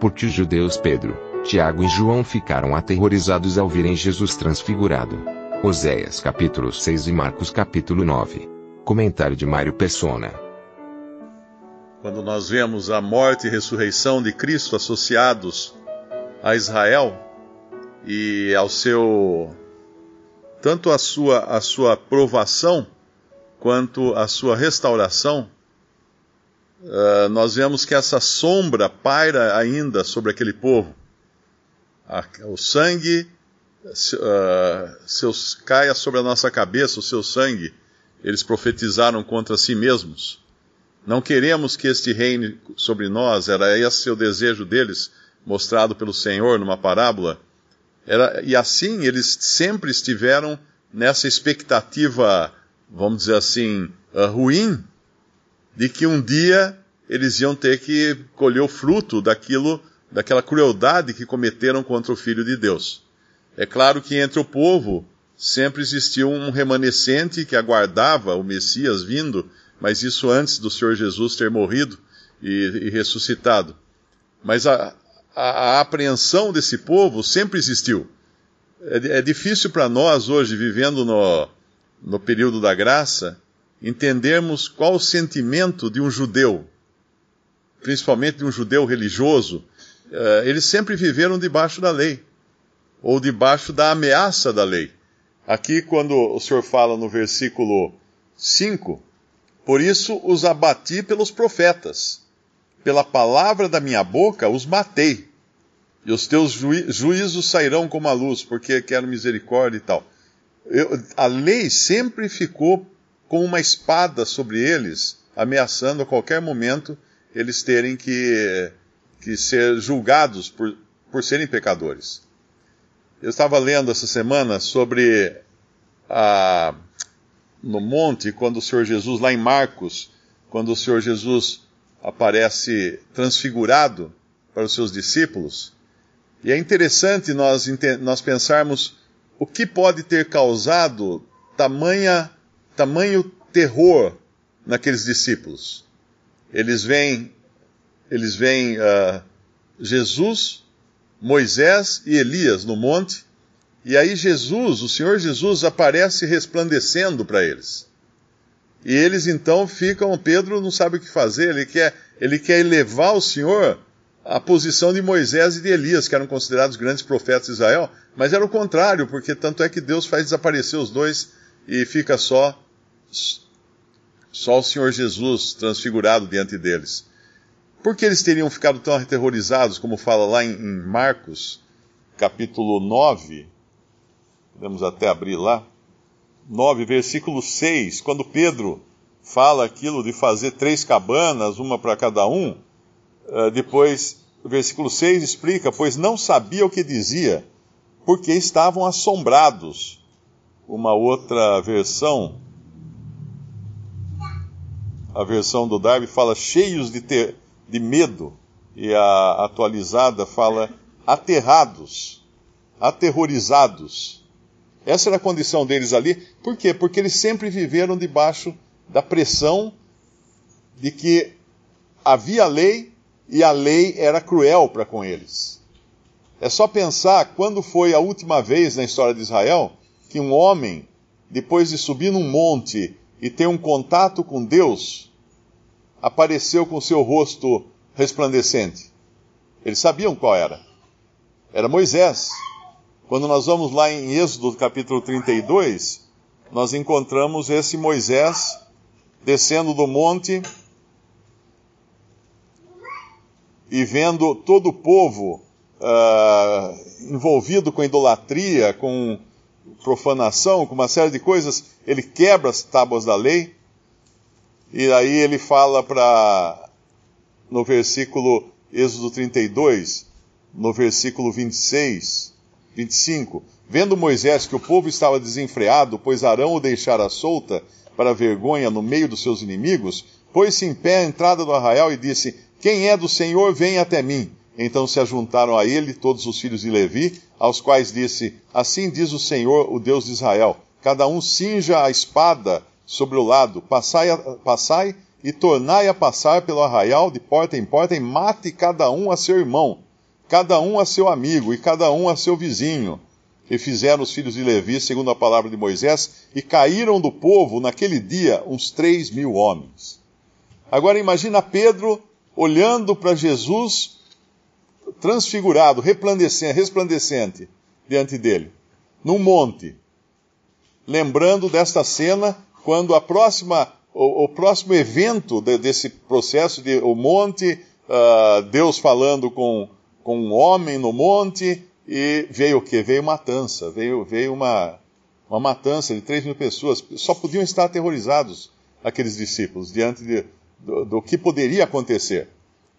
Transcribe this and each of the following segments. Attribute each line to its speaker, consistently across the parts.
Speaker 1: Porque os judeus Pedro, Tiago e João ficaram aterrorizados ao verem Jesus transfigurado. Oséias capítulo 6 e Marcos capítulo 9. Comentário de Mário Persona.
Speaker 2: Quando nós vemos a morte e ressurreição de Cristo associados a Israel e ao seu tanto a sua a sua provação quanto a sua restauração, uh, nós vemos que essa sombra paira ainda sobre aquele povo. O sangue uh, seus, caia sobre a nossa cabeça, o seu sangue. Eles profetizaram contra si mesmos. Não queremos que este reine sobre nós, era esse o desejo deles, mostrado pelo Senhor numa parábola. Era, e assim eles sempre estiveram nessa expectativa, vamos dizer assim, uh, ruim, de que um dia eles iam ter que colher o fruto daquilo, daquela crueldade que cometeram contra o Filho de Deus. É claro que entre o povo sempre existiu um remanescente que aguardava o Messias vindo, mas isso antes do Senhor Jesus ter morrido e, e ressuscitado. Mas a, a, a, apreensão desse povo sempre existiu. É, é difícil para nós hoje, vivendo no, no período da graça, entendermos qual o sentimento de um judeu, principalmente de um judeu religioso. Uh, eles sempre viveram debaixo da lei, ou debaixo da ameaça da lei. Aqui, quando o Senhor fala no versículo 5, por isso os abati pelos profetas, pela palavra da minha boca os matei, e os teus juí juízos sairão como a luz, porque quero misericórdia e tal. Eu, a lei sempre ficou com uma espada sobre eles, ameaçando a qualquer momento eles terem que, que ser julgados por, por serem pecadores. Eu estava lendo essa semana sobre a, no monte, quando o Senhor Jesus, lá em Marcos, quando o Senhor Jesus aparece transfigurado para os seus discípulos. E é interessante nós, nós pensarmos o que pode ter causado tamanha, tamanho terror naqueles discípulos. Eles veem, eles veem uh, Jesus, Moisés e Elias no monte, e aí Jesus, o Senhor Jesus, aparece resplandecendo para eles. E eles então ficam, Pedro não sabe o que fazer, ele quer, ele quer elevar o Senhor à posição de Moisés e de Elias, que eram considerados grandes profetas de Israel, mas era o contrário, porque tanto é que Deus faz desaparecer os dois e fica só só o Senhor Jesus transfigurado diante deles. Por que eles teriam ficado tão aterrorizados, como fala lá em, Marcos, capítulo 9, Podemos até abrir lá. 9, versículo 6, quando Pedro fala aquilo de fazer três cabanas, uma para cada um, uh, depois, versículo 6 explica: Pois não sabia o que dizia, porque estavam assombrados. Uma outra versão, a versão do Darby fala cheios de, ter, de medo, e a atualizada fala aterrados, aterrorizados. Essa era a condição deles ali. Por quê? Porque eles sempre viveram debaixo da pressão de que havia lei e a lei era cruel para com eles. É só pensar quando foi a última vez na história de Israel que um homem, depois de subir num monte e ter um contato com Deus, apareceu com seu rosto resplandecente. Eles sabiam qual era. Era Moisés. Quando nós vamos lá em Êxodo capítulo 32, nós encontramos esse Moisés descendo do monte e vendo todo o povo uh, envolvido com idolatria, com profanação, com uma série de coisas, ele quebra as tábuas da lei E aí ele fala para, no versículo Êxodo 32, no versículo 26, 25, vendo Moisés que o povo estava desenfreado, pois Arão o deixara solta para vergonha no meio dos seus inimigos, pôs-se em pé à entrada do arraial e disse: Quem é do Senhor, vem até mim. Então se ajuntaram a ele todos os filhos de Levi, aos quais disse: Assim diz o Senhor, o Deus de Israel: Cada um cinja a espada sobre o lado, passai, passai e tornai a passar pelo arraial de porta em porta, e mate cada um a seu irmão, cada um a seu amigo, e cada um a seu vizinho. E fizeram os filhos de Levi, segundo a palavra de Moisés, e caíram do povo naquele dia uns três mil homens. Agora imagina Pedro olhando para Jesus transfigurado, resplandecente diante dele, num monte, lembrando desta cena quando a próxima, o, o próximo evento de, desse processo de o monte, uh, Deus falando com, com um homem no monte, e veio o que? Veio matança, veio, veio uma, uma matança de 3 mil pessoas. Só podiam estar aterrorizados aqueles discípulos diante de, do, do que poderia acontecer.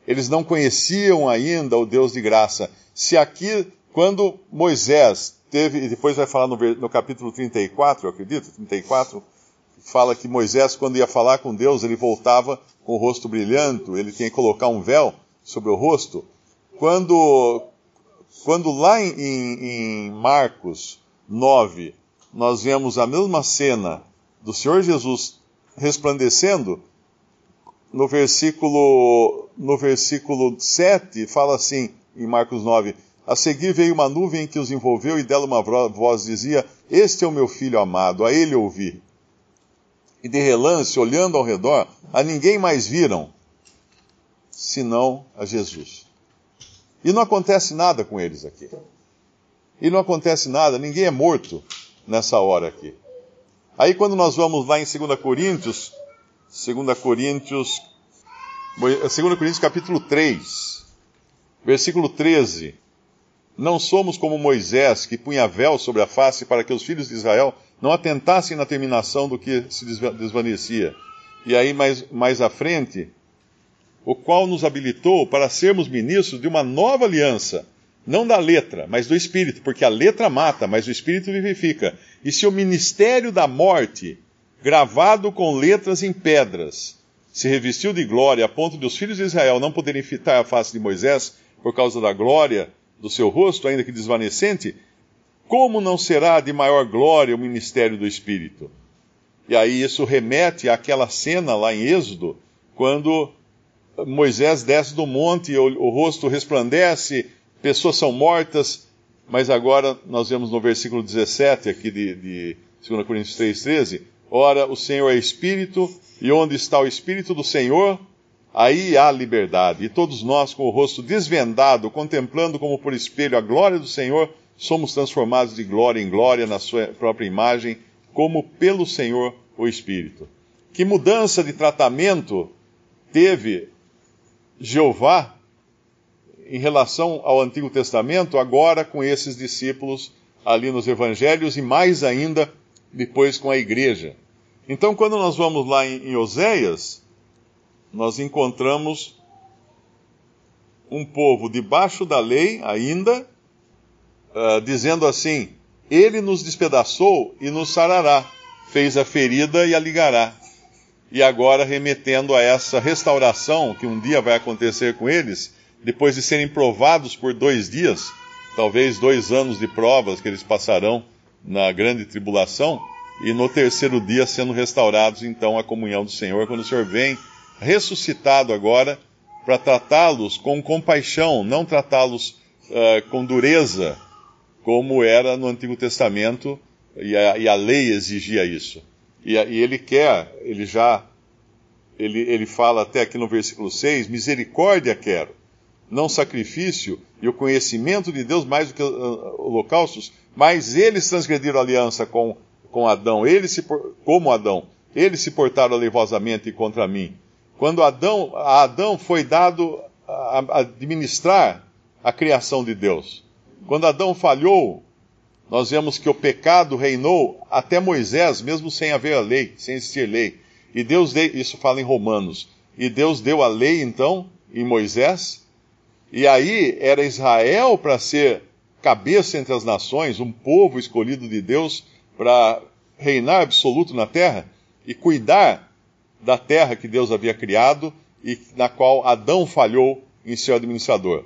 Speaker 2: Eles não conheciam ainda o Deus de graça. Se aqui, quando Moisés teve, e depois vai falar no, no capítulo 34, eu acredito, 34, fala que Moisés, quando ia falar com Deus, ele voltava com o rosto brilhante, ele tinha que colocar um véu sobre o rosto. Quando, quando lá em, em Marcos 9, nós vemos a mesma cena do Senhor Jesus resplandecendo, no versículo, no versículo 7, fala assim, em Marcos 9: A seguir veio uma nuvem que os envolveu, e dela uma voz dizia: Este é o meu filho amado, a ele ouvi. E de relance, olhando ao redor, a ninguém mais viram, senão a Jesus. E não acontece nada com eles aqui. E não acontece nada, ninguém é morto nessa hora aqui. Aí quando nós vamos lá em 2 Coríntios, 2 Coríntios, 2 Coríntios capítulo 3, versículo 13. Não somos como Moisés, que punha véu sobre a face para que os filhos de Israel não atentassem na terminação do que se desvanecia. E aí, mais, mais à frente, o qual nos habilitou para sermos ministros de uma nova aliança, não da letra, mas do Espírito, porque a letra mata, mas o Espírito vivifica. E se o ministério da morte gravado com letras em pedras, se revestiu de glória a ponto de os filhos de Israel não poderem fitar a face de Moisés por causa da glória do seu rosto, ainda que desvanecente, como não será de maior glória o ministério do Espírito? E aí isso remete àquela cena lá em Êxodo, quando Moisés desce do monte, o, o rosto resplandece, pessoas são mortas, mas agora nós vemos no versículo 17 aqui de, de 2 Coríntios 3,13, Ora, o Senhor é Espírito, e onde está o Espírito do Senhor, aí há liberdade. E todos nós, com o rosto desvendado, contemplando como por espelho a glória do Senhor, somos transformados de glória em glória na sua própria imagem, como pelo Senhor o Espírito. Que mudança de tratamento teve Jeová em relação ao Antigo Testamento, agora com esses discípulos ali nos Evangelhos e mais ainda depois com a igreja. Então, quando nós vamos lá em, Oséias, nós encontramos um povo debaixo da lei ainda, uh, dizendo assim: Ele nos despedaçou e nos sarará, fez a ferida e a ligará. E agora remetendo a essa restauração que um dia vai acontecer com eles, depois de serem provados por dois dias, talvez dois anos de provas que eles passarão na grande tribulação, e no terceiro dia sendo restaurados então a comunhão do Senhor, quando o Senhor vem ressuscitado agora para tratá-los com compaixão, não tratá-los uh, com dureza, como era no Antigo Testamento e a, e a lei exigia isso. E, e, ele quer, ele já, ele, ele fala até aqui no versículo 6, misericórdia quero, não sacrifício, e o conhecimento de Deus mais do que uh, holocaustos, mas eles transgrediram a aliança com, com Adão, eles se, como Adão, eles se portaram alevosamente contra mim. Quando Adão, a Adão foi dado a, a administrar a criação de Deus. Quando Adão falhou, nós vemos que o pecado reinou até Moisés, mesmo sem haver a lei, sem existir lei. E Deus deu, isso fala em Romanos. E Deus deu a lei então em Moisés. E aí era Israel para ser cabeça entre as nações, um povo escolhido de Deus para reinar absoluto na terra e cuidar da terra que Deus havia criado e na qual Adão falhou em seu administrador.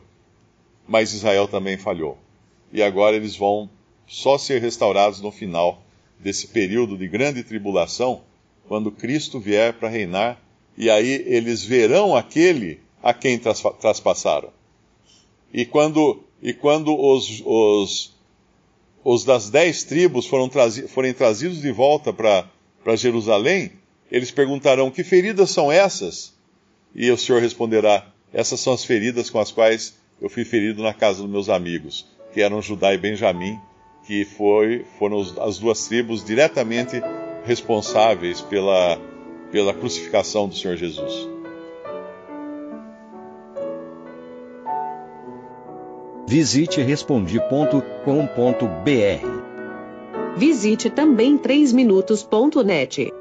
Speaker 2: Mas Israel também falhou. E agora eles vão só ser restaurados no final desse período de grande tribulação, quando Cristo vier para reinar, e aí eles verão aquele a quem traspassaram. E quando, e quando os, os, os das dez tribos foram trazi, forem trazidos de volta para Jerusalém, eles perguntarão: Que feridas são essas? E o Senhor responderá: Essas são as feridas com as quais eu fui ferido na casa dos meus amigos, que eram Judá e Benjamim, que foi, foram as duas tribos diretamente responsáveis pela, pela crucificação do Senhor Jesus.
Speaker 3: Visite respondi.com.br.
Speaker 4: Visite também 3minutos.net.